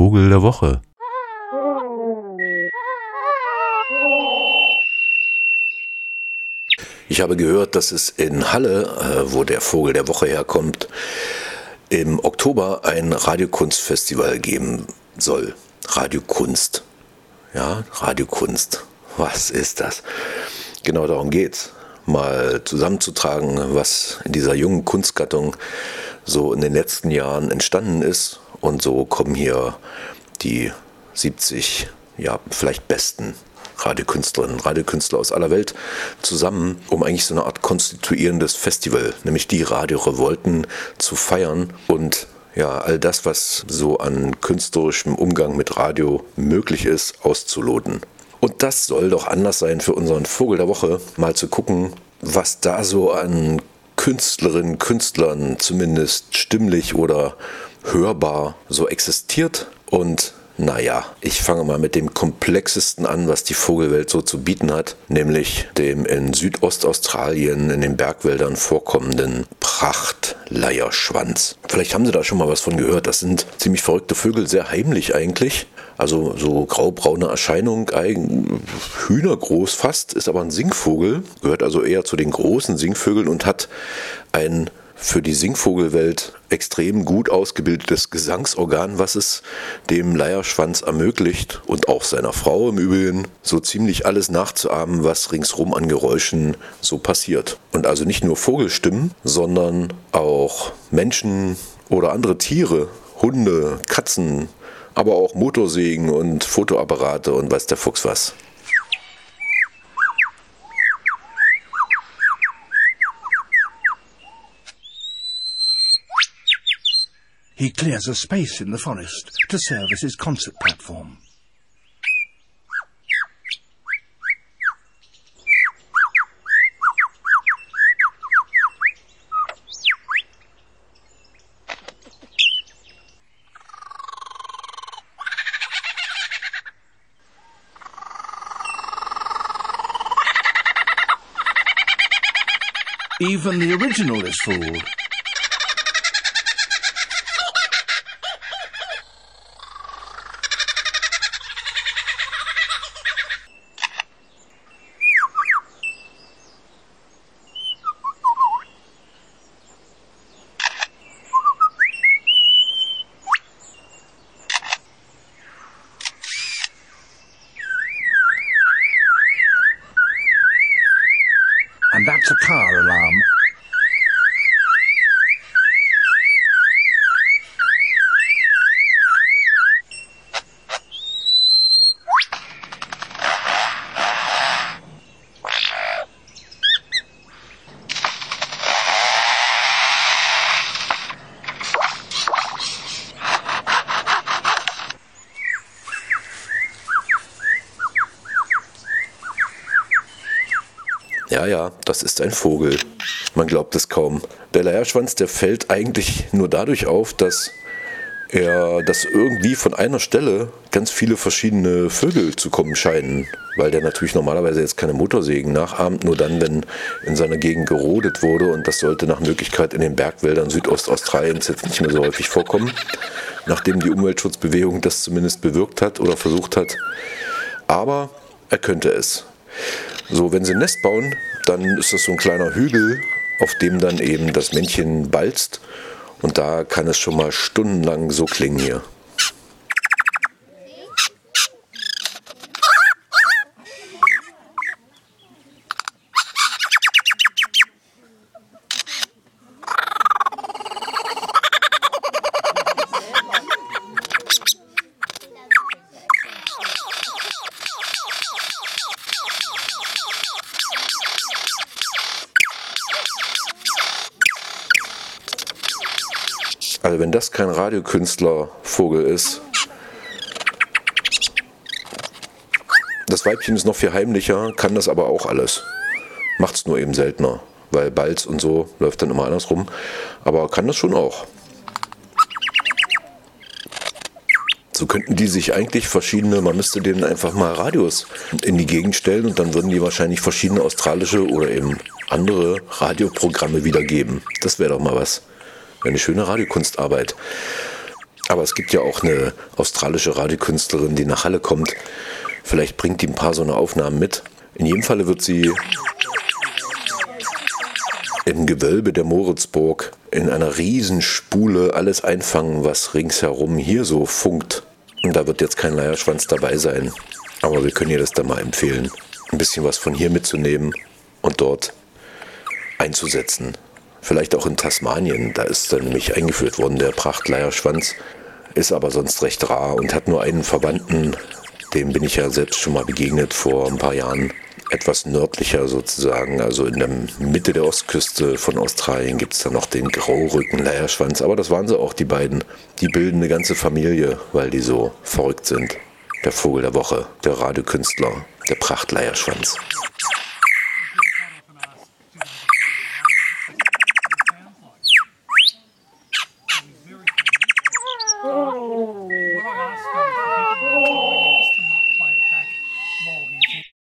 Vogel der Woche. Ich habe gehört, dass es in Halle, äh, wo der Vogel der Woche herkommt, im Oktober ein Radiokunstfestival geben soll. Radiokunst. Ja, Radiokunst. Was ist das? Genau darum geht's. Mal zusammenzutragen, was in dieser jungen Kunstgattung so in den letzten Jahren entstanden ist. Und so kommen hier die 70, ja, vielleicht besten Radiokünstlerinnen, Radiokünstler aus aller Welt zusammen, um eigentlich so eine Art konstituierendes Festival, nämlich die Radiorevolten zu feiern und ja, all das, was so an künstlerischem Umgang mit Radio möglich ist, auszuloten. Und das soll doch anders sein für unseren Vogel der Woche, mal zu gucken, was da so an Künstlerinnen, Künstlern zumindest stimmlich oder hörbar so existiert und naja, ich fange mal mit dem komplexesten an, was die Vogelwelt so zu bieten hat, nämlich dem in Südostaustralien in den Bergwäldern vorkommenden Prachtleierschwanz. Vielleicht haben Sie da schon mal was von gehört. Das sind ziemlich verrückte Vögel, sehr heimlich eigentlich. Also so graubraune Erscheinung, hühnergroß fast, ist aber ein Singvogel, gehört also eher zu den großen Singvögeln und hat ein für die Singvogelwelt extrem gut ausgebildetes Gesangsorgan, was es dem Leierschwanz ermöglicht und auch seiner Frau im Übrigen so ziemlich alles nachzuahmen, was ringsrum an Geräuschen so passiert. Und also nicht nur Vogelstimmen, sondern auch Menschen oder andere Tiere, Hunde, Katzen, aber auch Motorsägen und Fotoapparate und weiß der Fuchs was. He clears a space in the forest to serve as his concert platform. Even the original is fooled. And that's a car alarm. Ja, ja, das ist ein Vogel. Man glaubt es kaum. Der Leierschwanz, der fällt eigentlich nur dadurch auf, dass er, dass irgendwie von einer Stelle ganz viele verschiedene Vögel zu kommen scheinen, weil der natürlich normalerweise jetzt keine Motorsägen nachahmt, nur dann, wenn in seiner Gegend gerodet wurde und das sollte nach Möglichkeit in den Bergwäldern Südostaustraliens jetzt nicht mehr so häufig vorkommen, nachdem die Umweltschutzbewegung das zumindest bewirkt hat oder versucht hat. Aber er könnte es. So, wenn sie ein Nest bauen, dann ist das so ein kleiner Hügel, auf dem dann eben das Männchen balzt. Und da kann es schon mal stundenlang so klingen hier. Also wenn das kein Radiokünstlervogel ist, das Weibchen ist noch viel heimlicher, kann das aber auch alles. Macht es nur eben seltener, weil Balz und so läuft dann immer andersrum, aber kann das schon auch. So könnten die sich eigentlich verschiedene, man müsste denen einfach mal Radios in die Gegend stellen und dann würden die wahrscheinlich verschiedene australische oder eben andere Radioprogramme wiedergeben. Das wäre doch mal was. Eine schöne Radiokunstarbeit. Aber es gibt ja auch eine australische Radiokünstlerin, die nach Halle kommt. Vielleicht bringt die ein paar so eine Aufnahmen mit. In jedem Falle wird sie im Gewölbe der Moritzburg in einer Riesenspule alles einfangen, was ringsherum hier so funkt. Und da wird jetzt kein Leierschwanz dabei sein. Aber wir können ihr das da mal empfehlen, ein bisschen was von hier mitzunehmen und dort einzusetzen. Vielleicht auch in Tasmanien, da ist dann nämlich eingeführt worden der Prachtleierschwanz, ist aber sonst recht rar und hat nur einen Verwandten, dem bin ich ja selbst schon mal begegnet vor ein paar Jahren etwas nördlicher sozusagen, also in der Mitte der Ostküste von Australien gibt es da noch den Graurücken-Leierschwanz. Aber das waren sie auch, die beiden. Die bilden eine ganze Familie, weil die so verrückt sind. Der Vogel der Woche, der Radiokünstler, der Prachtleierschwanz.